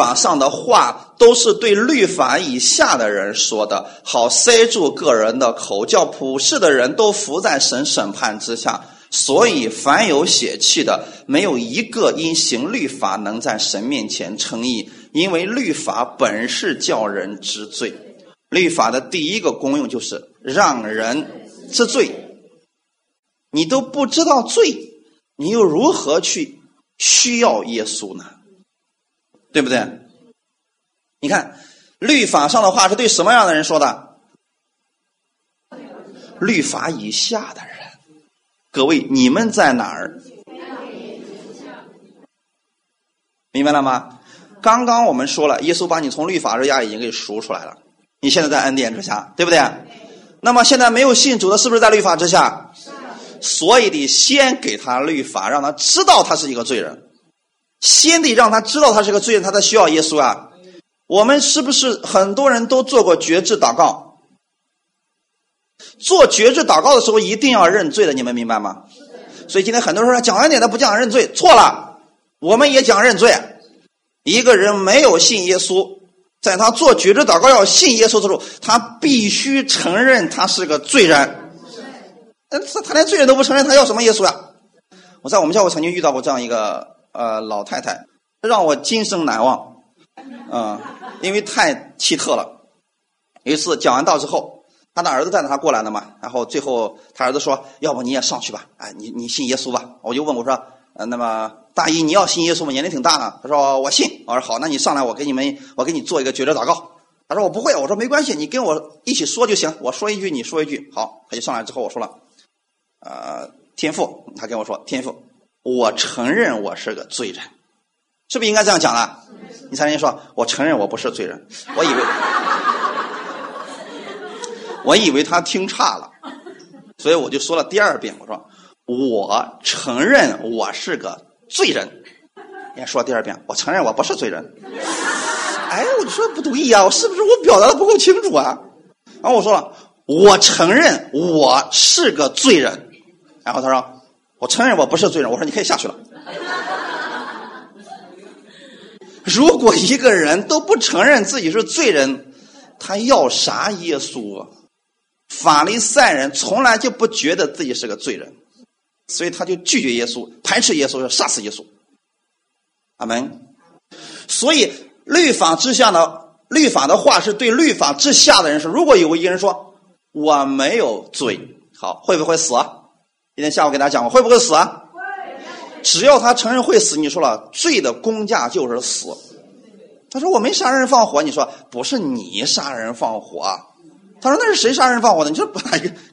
法上的话都是对律法以下的人说的，好塞住个人的口，叫普世的人都伏在神审判之下。所以，凡有血气的，没有一个因行律法能在神面前称义，因为律法本是叫人知罪。律法的第一个功用就是让人知罪。你都不知道罪，你又如何去需要耶稣呢？对不对？你看，律法上的话是对什么样的人说的？律法以下的人。各位，你们在哪儿？明白了吗？刚刚我们说了，耶稣把你从律法之下已经给赎出来了，你现在在恩典之下，对不对？那么现在没有信主的，是不是在律法之下？所以得先给他律法，让他知道他是一个罪人，先得让他知道他是个罪人，他才需要耶稣啊。我们是不是很多人都做过绝志祷告？做绝志祷告的时候一定要认罪的，你们明白吗？所以今天很多人说讲恩典的不讲认罪，错了，我们也讲认罪。一个人没有信耶稣，在他做绝志祷告要信耶稣的时候，他必须承认他是个罪人。嗯，他他连罪人都不承认，他要什么耶稣呀？我在我们教会曾经遇到过这样一个呃老太太，让我今生难忘。嗯，因为太奇特了。有一次讲完道之后。他的儿子带着他过来的嘛，然后最后他儿子说：“要不你也上去吧，哎，你你信耶稣吧。”我就问我说：“呃，那么大姨你要信耶稣吗？年龄挺大了。”他说：“我信。”我说：“好，那你上来，我给你们，我给你做一个绝招祷告。”他说：“我不会。”我说：“没关系，你跟我一起说就行。我说一句，你说一句。”好，他就上来之后，我说了：“呃，天赋，他跟我说，天赋，我承认我是个罪人，是不是应该这样讲了？你才能说，我承认我不是罪人。我以为。”我以为他听差了，所以我就说了第二遍。我说：“我承认我是个罪人。”也说第二遍，我承认我不是罪人。哎，我就说不对啊，我是不是我表达的不够清楚啊？然后我说了：“我承认我是个罪人。”然后他说：“我承认我不是罪人。”我说：“你可以下去了。”如果一个人都不承认自己是罪人，他要啥耶稣啊？法利赛人从来就不觉得自己是个罪人，所以他就拒绝耶稣，排斥耶稣，要杀死耶稣。阿门。所以律法之下的律法的话是对律法之下的人说：如果有一个人说我没有罪，好，会不会死？啊今天下午给大家讲过，会不会死？会。只要他承认会死，你说了，罪的公价就是死。他说我没杀人放火，你说不是你杀人放火。他说：“那是谁杀人放火的？你说不，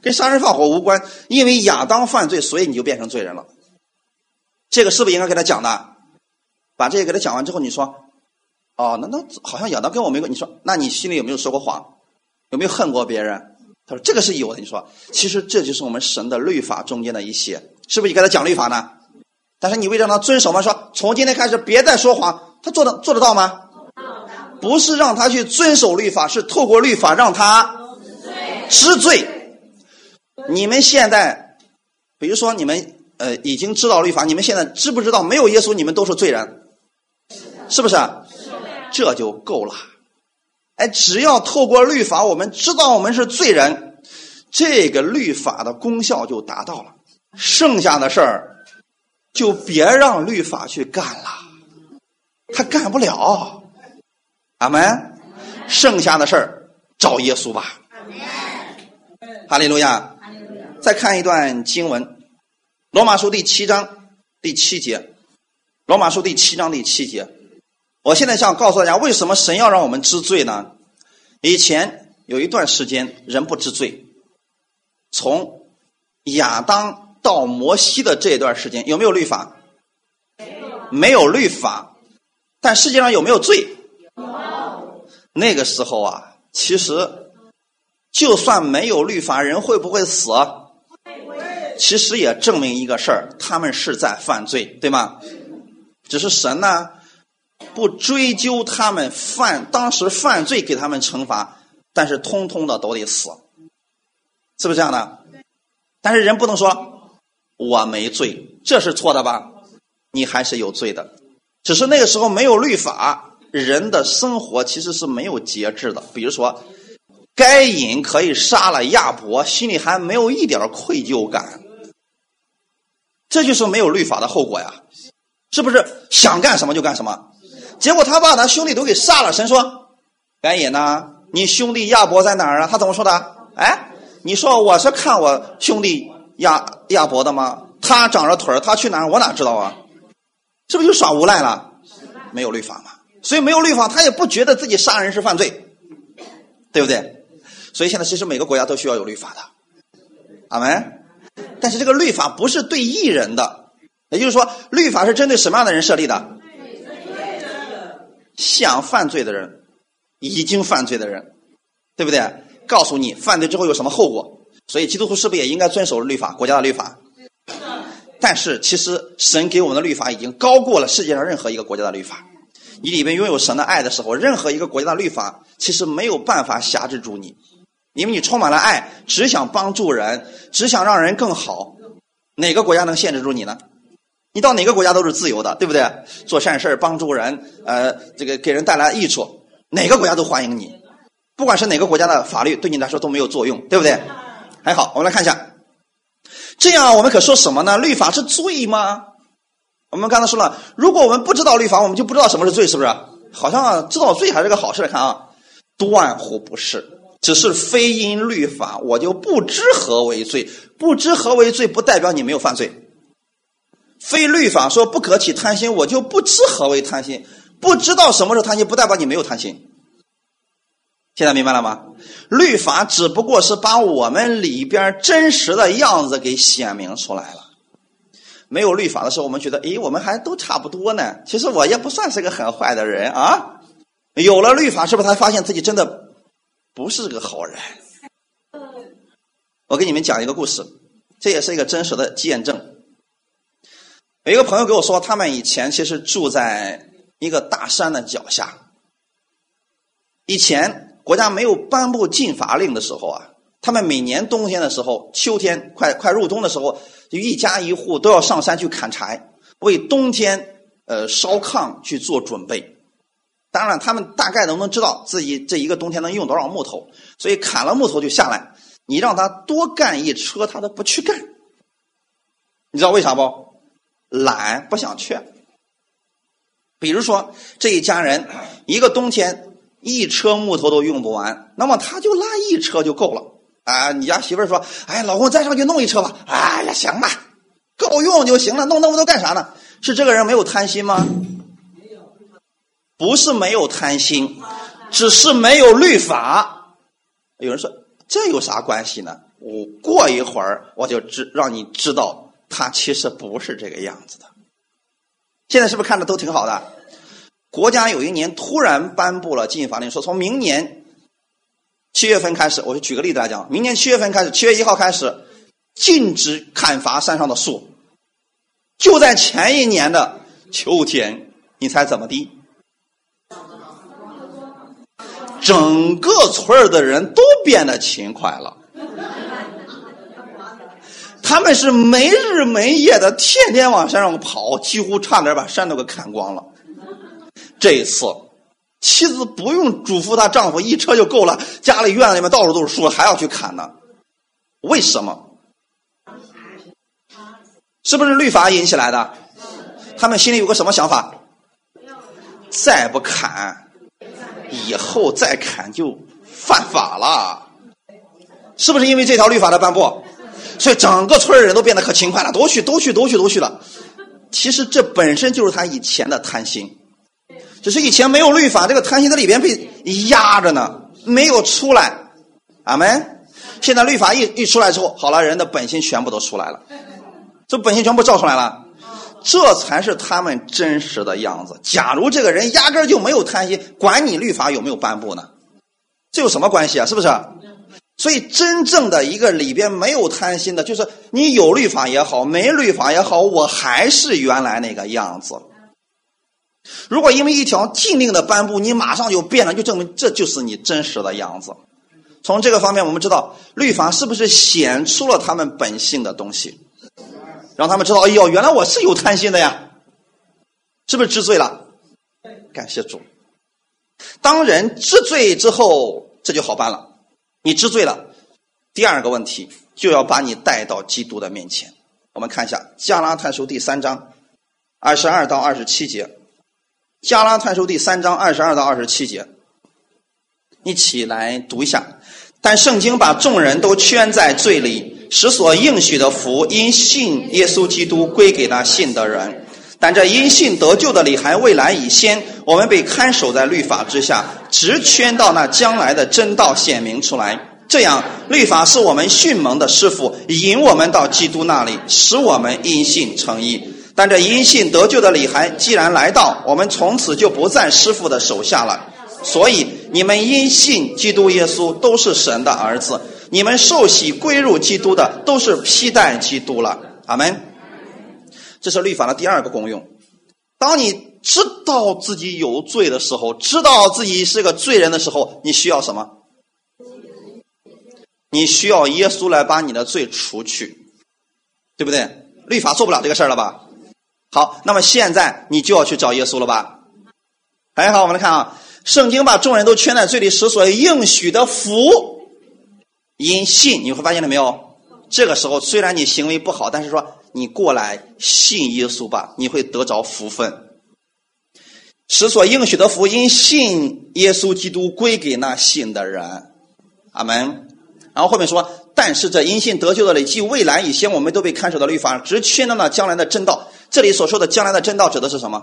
跟杀人放火无关。因为亚当犯罪，所以你就变成罪人了。这个是不是应该给他讲的？把这个给他讲完之后，你说，哦，那那好像亚当跟我没关。你说，那你心里有没有说过谎？有没有恨过别人？他说这个是有的。你说，其实这就是我们神的律法中间的一些，是不是你给他讲律法呢？但是你为让他遵守吗？说从今天开始别再说谎，他做的做得到吗？不是让他去遵守律法，是透过律法让他。”知罪，你们现在，比如说你们呃已经知道律法，你们现在知不知道没有耶稣你们都是罪人，是不是？这就够了。哎，只要透过律法，我们知道我们是罪人，这个律法的功效就达到了。剩下的事儿就别让律法去干了，他干不了。阿门。剩下的事儿找耶稣吧。哈利路亚！再看一段经文，《罗马书》第七章第七节，《罗马书》第七章第七节。我现在想告诉大家，为什么神要让我们知罪呢？以前有一段时间人不知罪，从亚当到摩西的这段时间，有没有律法？没有律法，但世界上有没有罪？有。那个时候啊，其实。就算没有律法，人会不会死？其实也证明一个事儿，他们是在犯罪，对吗？只是神呢，不追究他们犯当时犯罪，给他们惩罚，但是通通的都得死，是不是这样的？但是人不能说我没罪，这是错的吧？你还是有罪的，只是那个时候没有律法，人的生活其实是没有节制的。比如说，该隐可以杀了亚伯，心里还没有一点愧疚感，这就是没有律法的后果呀，是不是？想干什么就干什么，结果他把他兄弟都给杀了。神说：“该隐呢？你兄弟亚伯在哪儿啊？”他怎么说的？哎，你说我是看我兄弟亚亚伯的吗？他长着腿儿，他去哪儿？我哪知道啊？是不是就耍无赖了？没有律法嘛，所以没有律法，他也不觉得自己杀人是犯罪，对不对？所以现在其实每个国家都需要有律法的，阿门。但是这个律法不是对艺人的，也就是说，律法是针对什么样的人设立的？想犯罪的人，已经犯罪的人，对不对？告诉你犯罪之后有什么后果，所以基督徒是不是也应该遵守律法，国家的律法？但是，其实神给我们的律法已经高过了世界上任何一个国家的律法。你里面拥有神的爱的时候，任何一个国家的律法其实没有办法辖制住你，因为你充满了爱，只想帮助人，只想让人更好。哪个国家能限制住你呢？你到哪个国家都是自由的，对不对？做善事帮助人，呃，这个给人带来益处，哪个国家都欢迎你。不管是哪个国家的法律，对你来说都没有作用，对不对？还好，我们来看一下。这样我们可说什么呢？律法是罪吗？我们刚才说了，如果我们不知道律法，我们就不知道什么是罪，是不是？好像知道罪还是个好事。看啊，断乎不是，只是非因律法，我就不知何为罪。不知何为罪，不代表你没有犯罪。非律法说不可起贪心，我就不知何为贪心。不知道什么是贪心，不代表你没有贪心。现在明白了吗？律法只不过是把我们里边真实的样子给显明出来了。没有律法的时候，我们觉得，诶，我们还都差不多呢。其实我也不算是个很坏的人啊。有了律法，是不是才发现自己真的不是个好人？我给你们讲一个故事，这也是一个真实的见证。有一个朋友跟我说，他们以前其实住在一个大山的脚下，以前。国家没有颁布禁伐令的时候啊，他们每年冬天的时候，秋天快快入冬的时候，就一家一户都要上山去砍柴，为冬天呃烧炕去做准备。当然，他们大概都能知道自己这一个冬天能用多少木头，所以砍了木头就下来。你让他多干一车，他都不去干。你知道为啥不？懒，不想去。比如说这一家人，一个冬天。一车木头都用不完，那么他就拉一车就够了啊！你家媳妇儿说：“哎，老公再上去弄一车吧。”哎呀，行吧，够用就行了，弄那么多干啥呢？是这个人没有贪心吗？不是没有贪心，只是没有律法。有人说这有啥关系呢？我过一会儿我就知让你知道，他其实不是这个样子的。现在是不是看着都挺好的？国家有一年突然颁布了禁法令，说从明年七月份开始，我就举个例子来讲，明年七月份开始，七月一号开始禁止砍伐山上的树。就在前一年的秋天，你猜怎么的？整个村儿的人都变得勤快了，他们是没日没夜的，天天往山上跑，几乎差点把山都给砍光了。这一次，妻子不用嘱咐她丈夫，一车就够了。家里院子里面到处都是树，还要去砍呢？为什么？是不是律法引起来的？他们心里有个什么想法？再不砍，以后再砍就犯法了。是不是因为这条律法的颁布，所以整个村人都变得可勤快了，都去，都去，都去，都去了。其实这本身就是他以前的贪心。只是以前没有律法，这个贪心在里边被压着呢，没有出来。阿门。现在律法一一出来之后，好了，人的本性全部都出来了，这本性全部照出来了，这才是他们真实的样子。假如这个人压根儿就没有贪心，管你律法有没有颁布呢？这有什么关系啊？是不是？所以真正的一个里边没有贪心的，就是你有律法也好，没律法也好，我还是原来那个样子。如果因为一条禁令的颁布，你马上就变了，就证明这就是你真实的样子。从这个方面，我们知道律法是不是显出了他们本性的东西，让他们知道，哎呦，原来我是有贪心的呀，是不是知罪了？感谢主。当人知罪之后，这就好办了。你知罪了，第二个问题就要把你带到基督的面前。我们看一下《加拉太书》第三章二十二到二十七节，《加拉太书》第三章二十二到二十七节，一起来读一下。但圣经把众人都圈在罪里，使所应许的福因信耶稣基督归给那信的人。但这因信得救的理还未来以先，我们被看守在律法之下，直圈到那将来的真道显明出来。这样，律法是我们训蒙的师傅，引我们到基督那里，使我们因信成义。但这因信得救的理还既然来到，我们从此就不在师傅的手下了。所以，你们因信基督耶稣都是神的儿子，你们受洗归入基督的都是披戴基督了。阿门。这是律法的第二个功用。当你知道自己有罪的时候，知道自己是个罪人的时候，你需要什么？你需要耶稣来把你的罪除去，对不对？律法做不了这个事儿了吧？好，那么现在你就要去找耶稣了吧？很好，我们来看啊，圣经把众人都圈在罪里，使所应许的福因信，你会发现了没有？这个时候虽然你行为不好，但是说。你过来信耶稣吧，你会得着福分。使所应许的福音信耶稣基督归给那信的人，阿门。然后后面说，但是这因信得救的累计未来以前，我们都被看守的律法，只缺了那将来的真道。这里所说的将来的真道指的是什么？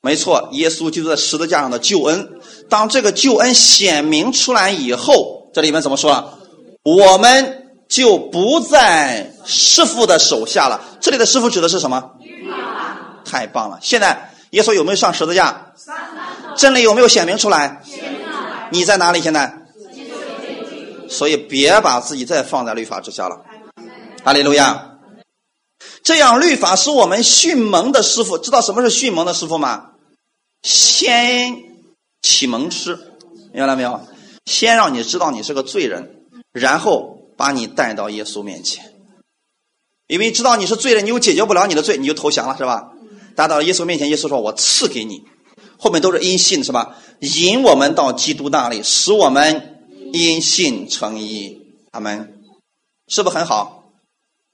没错，耶稣基督在十字架上的救恩。当这个救恩显明出来以后，这里面怎么说？我们。就不在师傅的手下了。这里的师傅指的是什么？太棒了！现在耶稣有没有上十字架？真理有没有显明出来？你在哪里？现在？所以别把自己再放在律法之下了。阿利路亚！这样律法是我们训蒙的师傅。知道什么是训蒙的师傅吗？先启蒙师，明白了没有？先让你知道你是个罪人，然后。把你带到耶稣面前，因为知道你是罪人，你又解决不了你的罪，你就投降了，是吧？带到耶稣面前，耶稣说：“我赐给你。”后面都是因信，是吧？引我们到基督那里，使我们因信成义。他们是不是很好？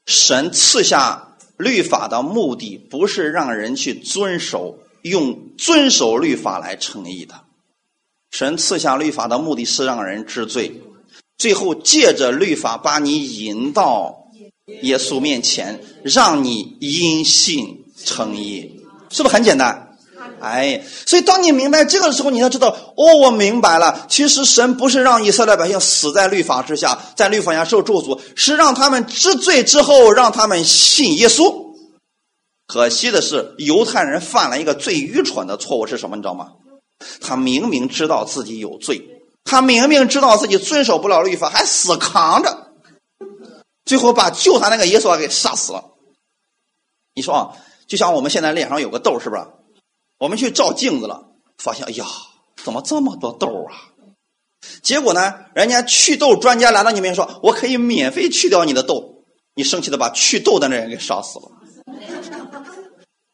神赐下律法的目的，不是让人去遵守，用遵守律法来成义的。神赐下律法的目的是让人知罪。最后借着律法把你引到耶稣面前，让你因信称义，是不是很简单？哎，所以当你明白这个的时候，你要知道，哦，我明白了。其实神不是让以色列百姓死在律法之下，在律法下受咒诅，是让他们知罪之后，让他们信耶稣。可惜的是，犹太人犯了一个最愚蠢的错误是什么？你知道吗？他明明知道自己有罪。他明明知道自己遵守不了律法，还死扛着，最后把救他那个耶稣给杀死了。你说啊，就像我们现在脸上有个痘，是不是？我们去照镜子了，发现哎呀，怎么这么多痘啊？结果呢，人家祛痘专家来到你面前说：“我可以免费去掉你的痘。”你生气的把祛痘的那人给杀死了。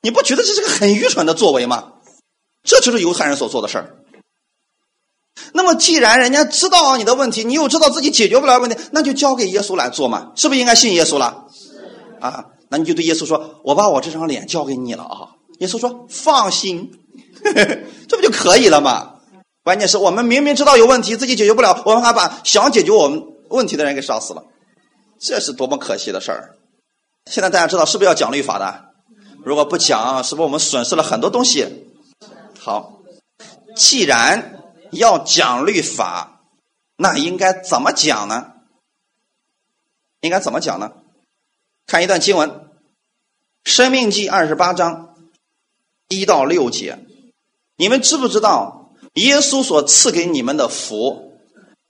你不觉得这是个很愚蠢的作为吗？这就是犹太人所做的事儿。那么，既然人家知道你的问题，你又知道自己解决不了问题，那就交给耶稣来做嘛，是不是应该信耶稣了？啊，那你就对耶稣说：“我把我这张脸交给你了啊。”耶稣说：“放心，这不就可以了吗？关键是我们明明知道有问题，自己解决不了，我们还把想解决我们问题的人给杀死了，这是多么可惜的事儿！现在大家知道是不是要讲律法的？如果不讲，是不是我们损失了很多东西？好，既然。要讲律法，那应该怎么讲呢？应该怎么讲呢？看一段经文，《生命记》二十八章一到六节。你们知不知道，耶稣所赐给你们的福，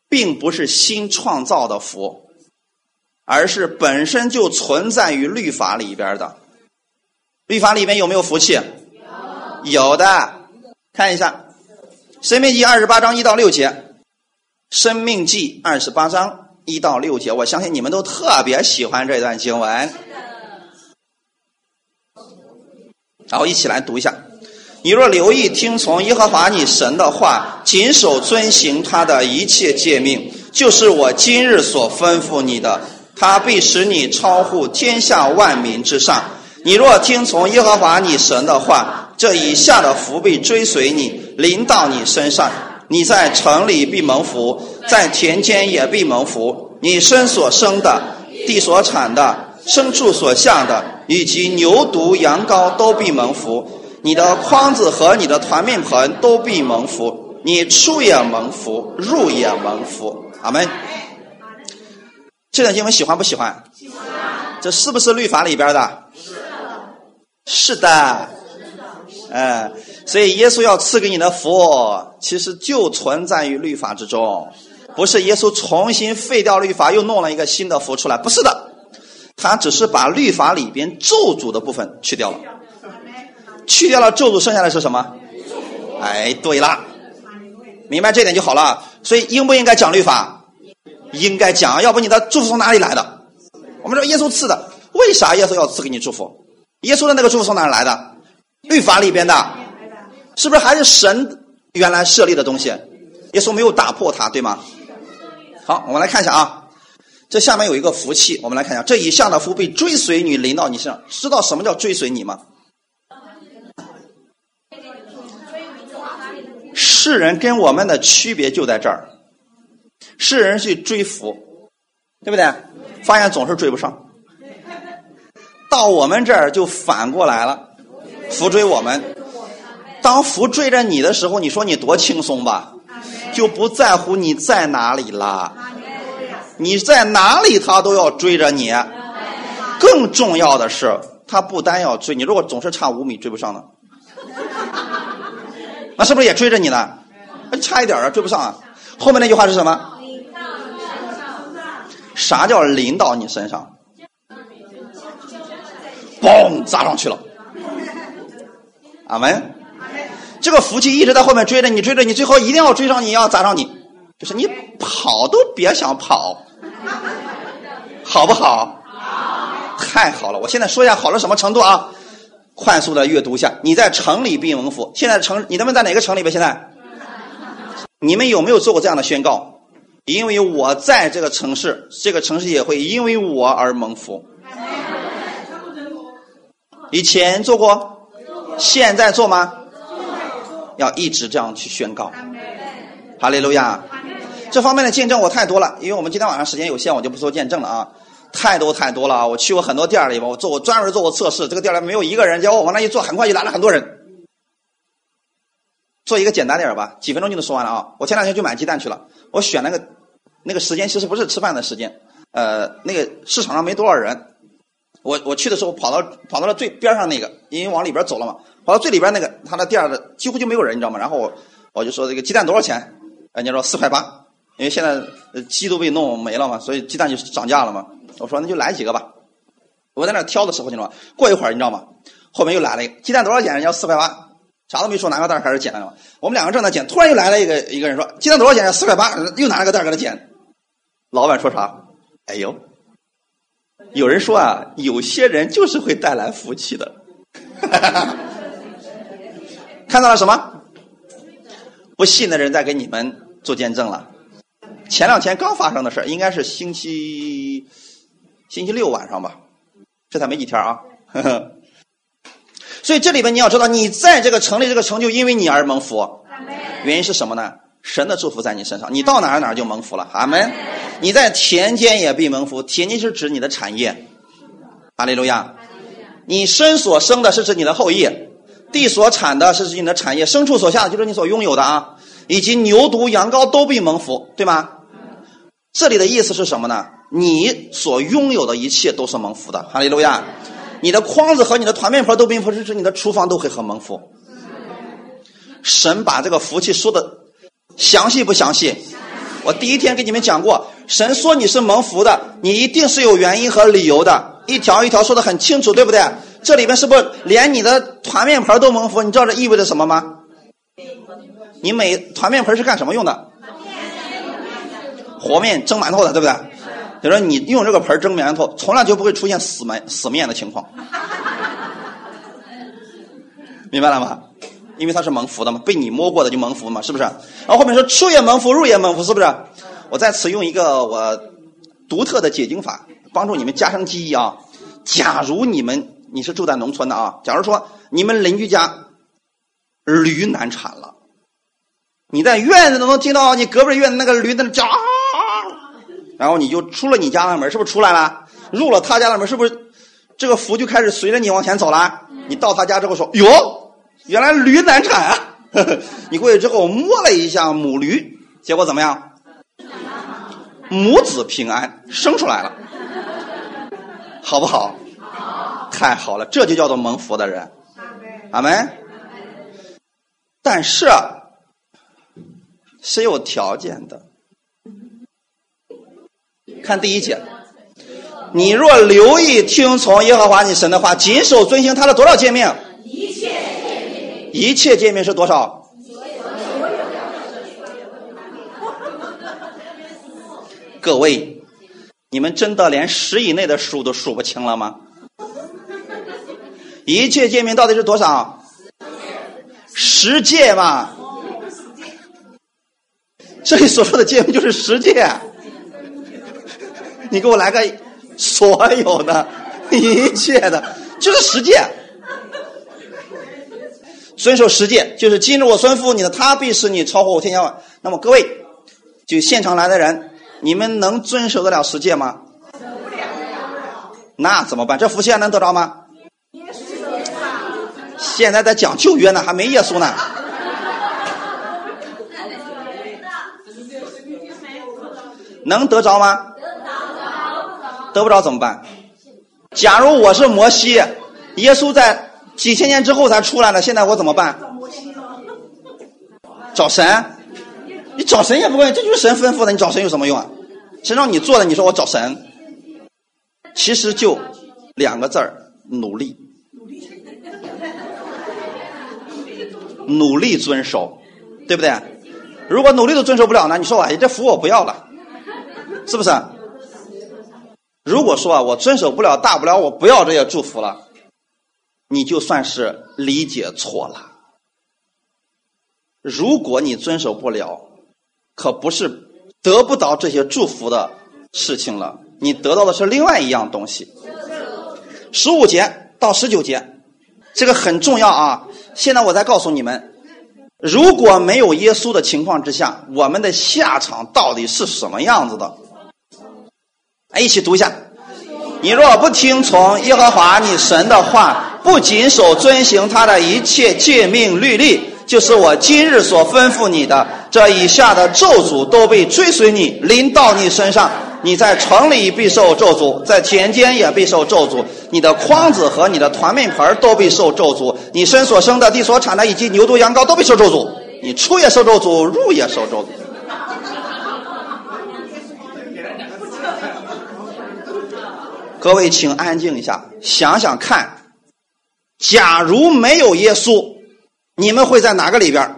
并不是新创造的福，而是本身就存在于律法里边的。律法里面有没有福气？有，有的。看一下。生命记二十八章一到六节，生命记二十八章一到六节，我相信你们都特别喜欢这段经文。然后一起来读一下：你若留意听从耶和华你神的话，谨守遵行他的一切诫命，就是我今日所吩咐你的，他必使你超乎天下万民之上。你若听从耶和华你神的话，这以下的福必追随你，临到你身上。你在城里必蒙福，在田间也必蒙福。你身所生的、地所产的、牲畜所向的，以及牛犊、羊羔都必蒙福。你的筐子和你的团面盆都必蒙福，你出也蒙福，入也蒙福。阿门。这段经文喜欢不喜欢？喜欢。这是不是律法里边的？是的。是的。哎，所以耶稣要赐给你的福，其实就存在于律法之中，不是耶稣重新废掉律法，又弄了一个新的福出来，不是的，他只是把律法里边咒诅的部分去掉了。去掉了咒诅，剩下的是什么？哎，对了，明白这点就好了。所以应不应该讲律法？应该讲，要不你的祝福从哪里来的？我们说耶稣赐的，为啥耶稣要赐给你祝福？耶稣的那个祝福从哪来的？律法里边的，是不是还是神原来设立的东西？耶稣没有打破它，对吗？好，我们来看一下啊，这下面有一个福气，我们来看一下，这以下的福被追随你临到你身上，知道什么叫追随你吗？世人跟我们的区别就在这儿，世人去追福，对不对？发现总是追不上，到我们这儿就反过来了，福追我们。当福追着你的时候，你说你多轻松吧，就不在乎你在哪里啦。你在哪里，他都要追着你。更重要的是，他不单要追你，如果总是差五米追不上呢？那是不是也追着你呢？差一点啊，追不上啊。后面那句话是什么？啥叫淋到你身上？嘣，砸上去了。阿门。这个福气一直在后面追着你，追着你，最后一定要追上你，要砸上你，就是你跑都别想跑，好不好？太好了！我现在说一下好到什么程度啊？快速的阅读一下，你在城里必蒙福。现在城，你们在哪个城里边？现在，你们有没有做过这样的宣告？因为我在这个城市，这个城市也会因为我而蒙福。以前做过，现在做吗？要一直这样去宣告。哈利路亚！这方面的见证我太多了，因为我们今天晚上时间有限，我就不做见证了啊。太多太多了啊！我去过很多店里边，我做我专门做过测试。这个店里没有一个人，结果我往那一坐，很快就来了很多人。做一个简单点吧，几分钟就能说完了啊！我前两天去买鸡蛋去了，我选那个那个时间其实不是吃饭的时间，呃，那个市场上没多少人。我我去的时候跑到跑到了最边上那个，因为往里边走了嘛，跑到最里边那个，他那店的几乎就没有人，你知道吗？然后我我就说这个鸡蛋多少钱？人家说四块八，因为现在鸡都被弄没了嘛，所以鸡蛋就涨价了嘛。我说那就来几个吧，我在那挑的时候，你知道吗？过一会儿你知道吗？后面又来了一个鸡蛋多少钱？人家四块八，啥都没说，拿个袋开始捡了嘛。我们两个正在捡，突然又来了一个一个人说鸡蛋多少钱？四块八，又拿了个袋给他捡。老板说啥？哎呦，有人说啊，有些人就是会带来福气的。看到了什么？不信的人在给你们做见证了。前两天刚发生的事应该是星期星期六晚上吧，这才没几天啊。所以这里边你要知道，你在这个城里这个成就，因为你而蒙福。原因是什么呢？神的祝福在你身上，你到哪儿哪儿就蒙福了。阿门。你在田间也必蒙福，田间是指你的产业。哈利路亚。你身所生的是指你的后裔，地所产的是指你的产业，牲畜所下的就是你所拥有的啊，以及牛犊羊羔都必蒙福，对吗？这里的意思是什么呢？你所拥有的一切都是蒙福的，哈利路亚！你的筐子和你的团面盆都并不是指你的厨房都会很蒙福。神把这个福气说的详细不详细？我第一天给你们讲过，神说你是蒙福的，你一定是有原因和理由的，一条一条说的很清楚，对不对？这里边是不是连你的团面盆都蒙福？你知道这意味着什么吗？你每团面盆是干什么用的？和面蒸馒头的，对不对？就说你用这个盆蒸馒头，从来就不会出现死面死面的情况，明白了吗？因为他是蒙福的嘛，被你摸过的就蒙福嘛，是不是？然后后面说出也蒙福，入也蒙福，是不是？我在此用一个我独特的解经法，帮助你们加深记忆啊。假如你们你是住在农村的啊，假如说你们邻居家驴难产了，你在院子都能听到你隔壁院子那个驴在那叫，然后你就出了你家的门，是不是出来了？入了他家的门，是不是这个福就开始随着你往前走了？你到他家之后说哟。原来驴难产啊！你过去之后摸了一下母驴，结果怎么样？母子平安，生出来了，好不好？太好了，这就叫做蒙福的人。阿门。但是是有条件的。看第一节，你若留意听从耶和华你神的话，谨守遵行他的多少诫命？一切界面是多少？各位，你们真的连十以内的数都数不清了吗？一切界面到底是多少？十界嘛。这里所说的界面就是十界。你给我来个所有的一切的，就是十界。遵守十诫，就是今日我吩咐你的，他必使你超过我天下万。那么各位，就现场来的人，你们能遵守得了十诫吗？那怎么办？这福气还能得着吗？现在在讲旧约呢，还没耶稣呢。能得着吗？得不着怎么办？假如我是摩西，耶稣在。几千年之后才出来的，现在我怎么办？找神？你找神也不管，这就是神吩咐的，你找神有什么用啊？谁让你做的？你说我找神？其实就两个字儿：努力。努力遵守，对不对？如果努力都遵守不了呢？你说哎，这福我不要了，是不是？如果说啊，我遵守不了，大不了我不要这些祝福了。你就算是理解错了。如果你遵守不了，可不是得不到这些祝福的事情了，你得到的是另外一样东西。十五节到十九节，这个很重要啊！现在我再告诉你们，如果没有耶稣的情况之下，我们的下场到底是什么样子的？来，一起读一下。你若不听从耶和华你神的话，不谨守遵行他的一切诫命律例，就是我今日所吩咐你的，这以下的咒诅都被追随你，临到你身上。你在城里必受咒诅，在田间也必受咒诅。你的筐子和你的团面盆都必受咒诅。你身所生的、地所产的，以及牛犊羊羔都必受咒诅。你出也受咒诅，入也受咒诅。各位，请安静一下，想想看，假如没有耶稣，你们会在哪个里边？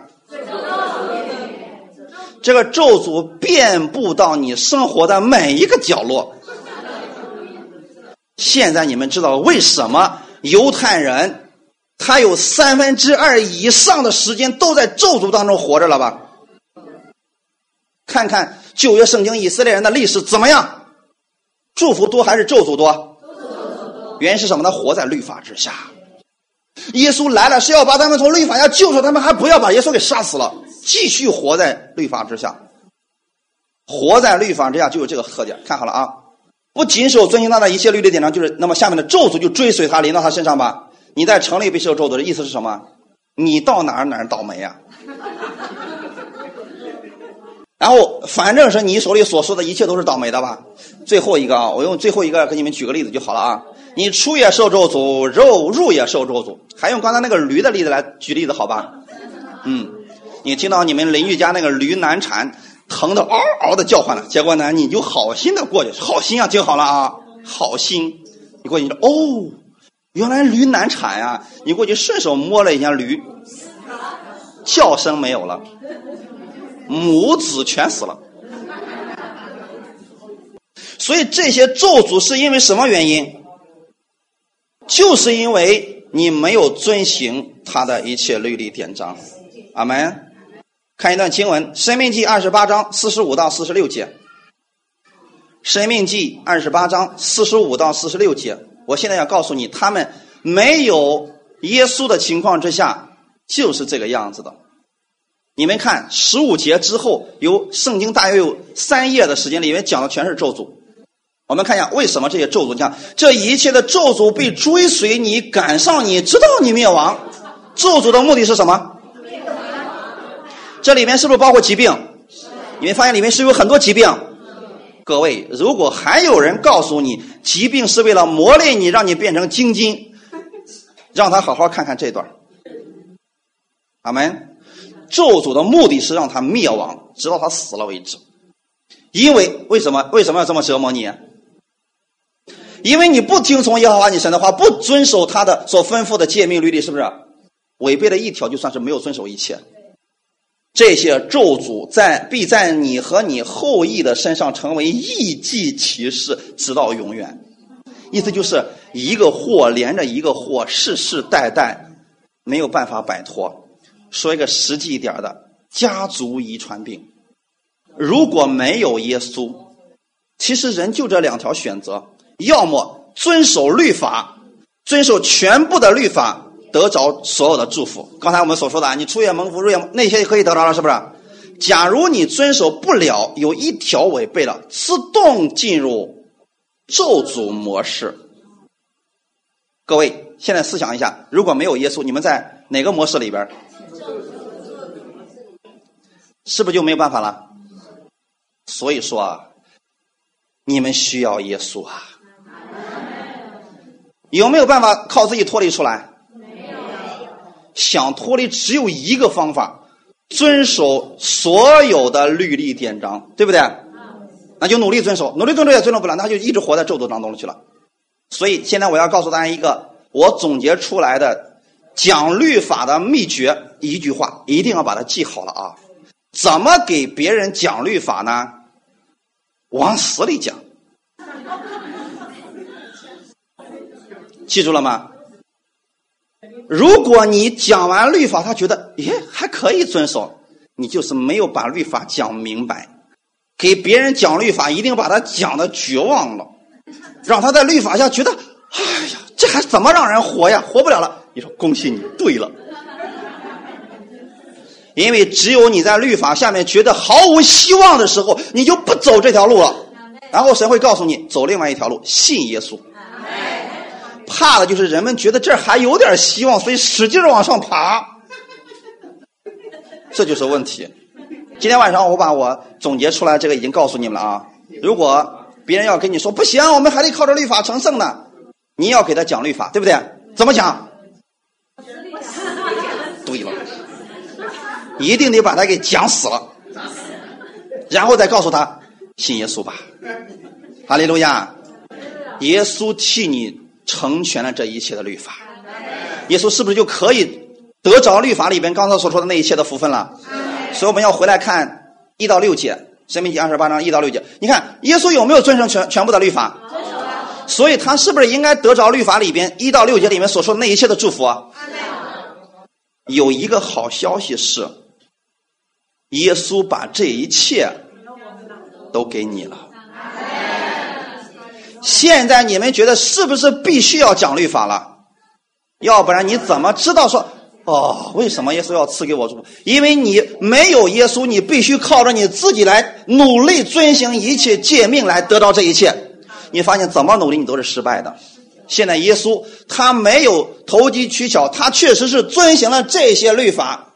这个咒诅遍布到你生活的每一个角落。现在你们知道为什么犹太人他有三分之二以上的时间都在咒诅当中活着了吧？看看旧约圣经以色列人的历史怎么样？祝福多还是咒诅多？原因是什么呢？活在律法之下。耶稣来了是要把他们从律法下救出，他们还不要把耶稣给杀死了，继续活在律法之下。活在律法之下就有这个特点。看好了啊！不谨守遵行他的一切律例典章，就是那么下面的咒诅就追随他，临到他身上吧。你在城里被受咒诅的意思是什么？你到哪儿哪儿倒霉呀？然后，反正是你手里所说的一切都是倒霉的吧。最后一个啊，我用最后一个给你们举个例子就好了啊。你出也受咒诅，肉入也受咒诅。还用刚才那个驴的例子来举例子好吧？嗯，你听到你们邻居家那个驴难产，疼的嗷嗷的叫唤了。结果呢，你就好心的过去，好心啊，听好了啊，好心，你过去说哦，原来驴难产呀。你过去顺手摸了一下驴，叫声没有了。母子全死了，所以这些咒诅是因为什么原因？就是因为你没有遵行他的一切律例典章。阿门。看一段经文，《生命记》二十八章四十五到四十六节，《生命记》二十八章四十五到四十六节。我现在要告诉你，他们没有耶稣的情况之下，就是这个样子的。你们看十五节之后，有圣经大约有三页的时间，里面讲的全是咒诅。我们看一下为什么这些咒诅你看这一切的咒诅被追随你，赶上你，直到你灭亡。咒诅的目的是什么？这里面是不是包括疾病？你们发现里面是有很多疾病。各位，如果还有人告诉你疾病是为了磨练你，让你变成精金，让他好好看看这段。阿门。咒诅的目的是让他灭亡，直到他死了为止。因为为什么？为什么要这么折磨你？因为你不听从耶和华你神的话，不遵守他的所吩咐的诫命律例，是不是？违背了一条，就算是没有遵守一切。这些咒诅在必在你和你后裔的身上成为异迹骑士，直到永远。意思就是一个祸连着一个祸，世世代代没有办法摆脱。说一个实际一点的家族遗传病，如果没有耶稣，其实人就这两条选择：要么遵守律法，遵守全部的律法，得着所有的祝福。刚才我们所说的啊，你出夜蒙福，入夜那些可以得着了，是不是？假如你遵守不了，有一条违背了，自动进入咒诅模式。各位，现在思想一下，如果没有耶稣，你们在哪个模式里边？是不是就没有办法了？所以说啊，你们需要耶稣啊。有没有办法靠自己脱离出来？没有。想脱离只有一个方法：遵守所有的律例典章，对不对？那就努力遵守，努力遵守也遵守不了，那就一直活在咒诅当中去了。所以现在我要告诉大家一个我总结出来的讲律法的秘诀，一句话，一定要把它记好了啊。怎么给别人讲律法呢？往死里讲，记住了吗？如果你讲完律法，他觉得耶还可以遵守，你就是没有把律法讲明白。给别人讲律法，一定把他讲的绝望了，让他在律法下觉得，哎呀，这还怎么让人活呀？活不了了。你说恭喜你，对了。因为只有你在律法下面觉得毫无希望的时候，你就不走这条路了。然后神会告诉你走另外一条路，信耶稣。怕的就是人们觉得这还有点希望，所以使劲往上爬。这就是问题。今天晚上我把我总结出来这个已经告诉你们了啊。如果别人要跟你说不行，我们还得靠着律法成圣呢，你要给他讲律法，对不对？怎么讲？对了。一定得把他给讲死了，然后再告诉他信耶稣吧，哈利路亚！耶稣替你成全了这一切的律法，耶稣是不是就可以得着律法里边刚才所说的那一切的福分了？所以我们要回来看一到六节，《生命记》二十八章一到六节。你看耶稣有没有遵守全全部的律法？所以他是不是应该得着律法里边一到六节里面所说的那一切的祝福啊？有一个好消息是。耶稣把这一切都给你了。现在你们觉得是不是必须要讲律法了？要不然你怎么知道说哦？为什么耶稣要赐给我祝福？因为你没有耶稣，你必须靠着你自己来努力遵行一切诫命来得到这一切。你发现怎么努力你都是失败的。现在耶稣他没有投机取巧，他确实是遵行了这些律法。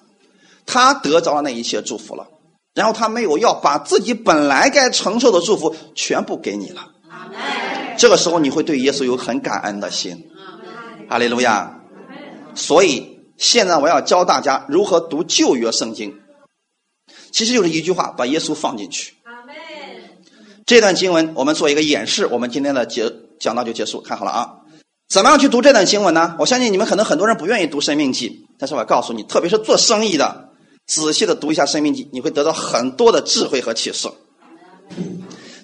他得着了那一切祝福了，然后他没有要把自己本来该承受的祝福全部给你了。这个时候你会对耶稣有很感恩的心。哈利路亚。所以现在我要教大家如何读旧约圣经，其实就是一句话：把耶稣放进去。这段经文我们做一个演示，我们今天的结讲到就结束。看好了啊，怎么样去读这段经文呢？我相信你们可能很多人不愿意读生命记，但是我要告诉你，特别是做生意的。仔细的读一下《生命记》，你会得到很多的智慧和启示。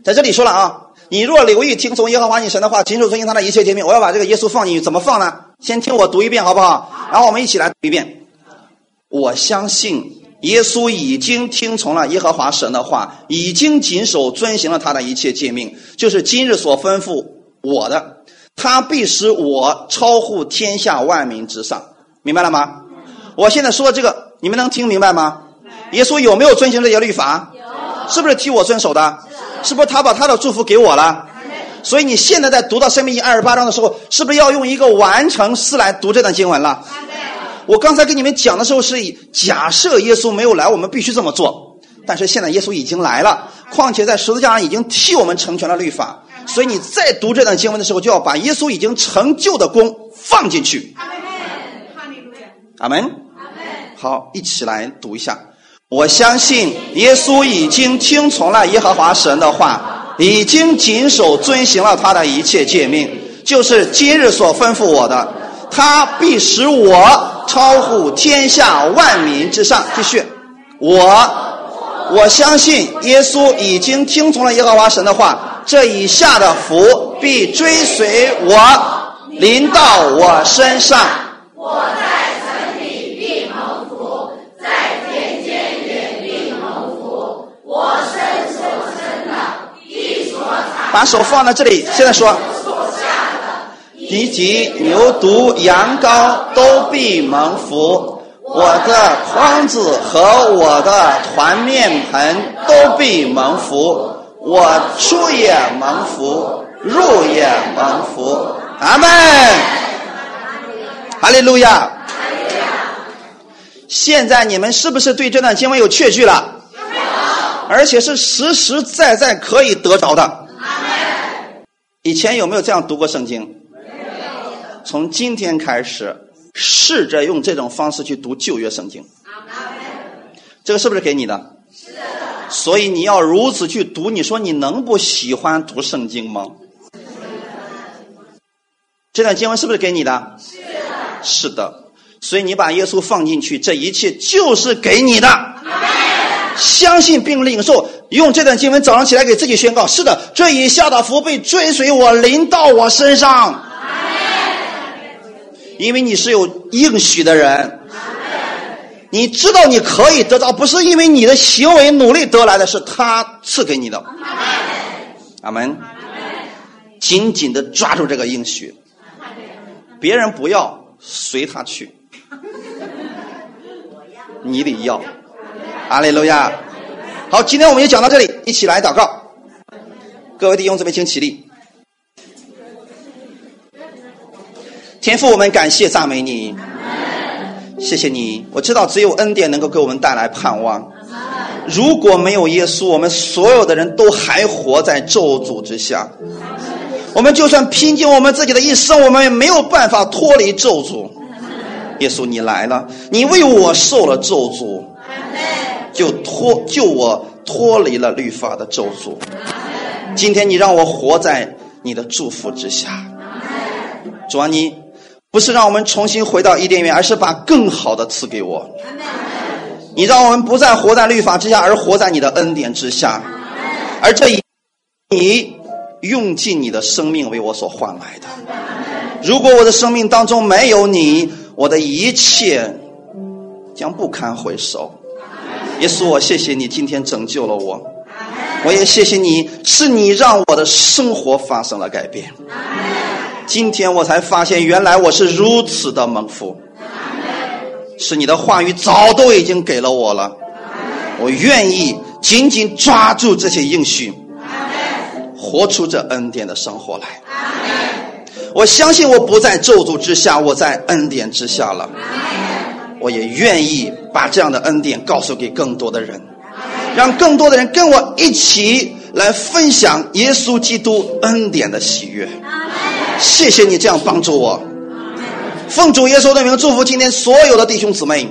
在这里说了啊，你若留意听从耶和华你神的话，谨守遵行他的一切诫命，我要把这个耶稣放进去，怎么放呢？先听我读一遍好不好？然后我们一起来读一遍。我相信耶稣已经听从了耶和华神的话，已经谨守遵行了他的一切诫命，就是今日所吩咐我的，他必使我超乎天下万民之上。明白了吗？我现在说的这个，你们能听明白吗？耶稣有没有遵行这些律法？有，是不是替我遵守的？是不是他把他的祝福给我了？所以你现在在读到生命记二十八章的时候，是不是要用一个完成式来读这段经文了？我刚才跟你们讲的时候是以假设耶稣没有来，我们必须这么做。但是现在耶稣已经来了，况且在十字架上已经替我们成全了律法，所以你再读这段经文的时候，就要把耶稣已经成就的功放进去。阿门。阿门。好，一起来读一下。我相信耶稣已经听从了耶和华神的话，已经谨守遵行了他的一切诫命，就是今日所吩咐我的，他必使我超乎天下万民之上。继续，我我相信耶稣已经听从了耶和华神的话，这以下的福必追随我，临到我身上。我在。把手放在这里，现在说，以及牛犊、羊羔都必蒙福，我的筐子和我的团面盆都必蒙福，我出也蒙福，入也蒙福。阿门。哈利路亚。现在你们是不是对这段经文有确据了？而且是实实在在可以得着的。以前有没有这样读过圣经？从今天开始，试着用这种方式去读旧约圣经。这个是不是给你的？是。所以你要如此去读，你说你能不喜欢读圣经吗？这段经文是不是给你的？是的。是的。所以你把耶稣放进去，这一切就是给你的。相信并领受。用这段经文早上起来给自己宣告：是的，这以下的福被追随我，临到我身上。因为你是有应许的人，你知道你可以得到，不是因为你的行为努力得来的，是他赐给你的。阿门。紧紧的抓住这个应许，别人不要，随他去。你得要。阿利路亚。好，今天我们就讲到这里，一起来祷告。各位弟兄姊妹，请起立。天父，我们感谢赞美你，谢谢你。我知道只有恩典能够给我们带来盼望。如果没有耶稣，我们所有的人都还活在咒诅之下。我们就算拼尽我们自己的一生，我们也没有办法脱离咒诅。耶稣，你来了，你为我受了咒诅。就脱就我脱离了律法的咒诅。今天你让我活在你的祝福之下。主啊，你不是让我们重新回到伊甸园，而是把更好的赐给我。你让我们不再活在律法之下，而活在你的恩典之下。而这一你用尽你的生命为我所换来的。如果我的生命当中没有你，我的一切将不堪回首。耶稣，我谢谢你今天拯救了我，我也谢谢你，是你让我的生活发生了改变。今天我才发现，原来我是如此的蒙福，是你的话语早都已经给了我了。我愿意紧紧抓住这些应许，活出这恩典的生活来。我相信我不在咒诅之下，我在恩典之下了。我也愿意把这样的恩典告诉给更多的人，让更多的人跟我一起来分享耶稣基督恩典的喜悦。谢谢你这样帮助我，奉主耶稣的名祝福今天所有的弟兄姊妹，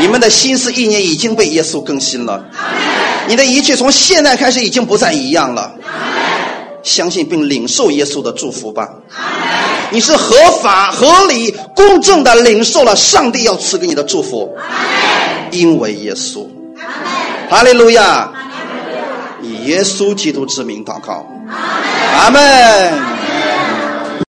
你们的心思意念已经被耶稣更新了，你的一切从现在开始已经不再一样了。相信并领受耶稣的祝福吧。你是合法、合理、公正的领受了上帝要赐给你的祝福，因为耶稣。哈利路亚！以耶稣基督之名祷告。阿门。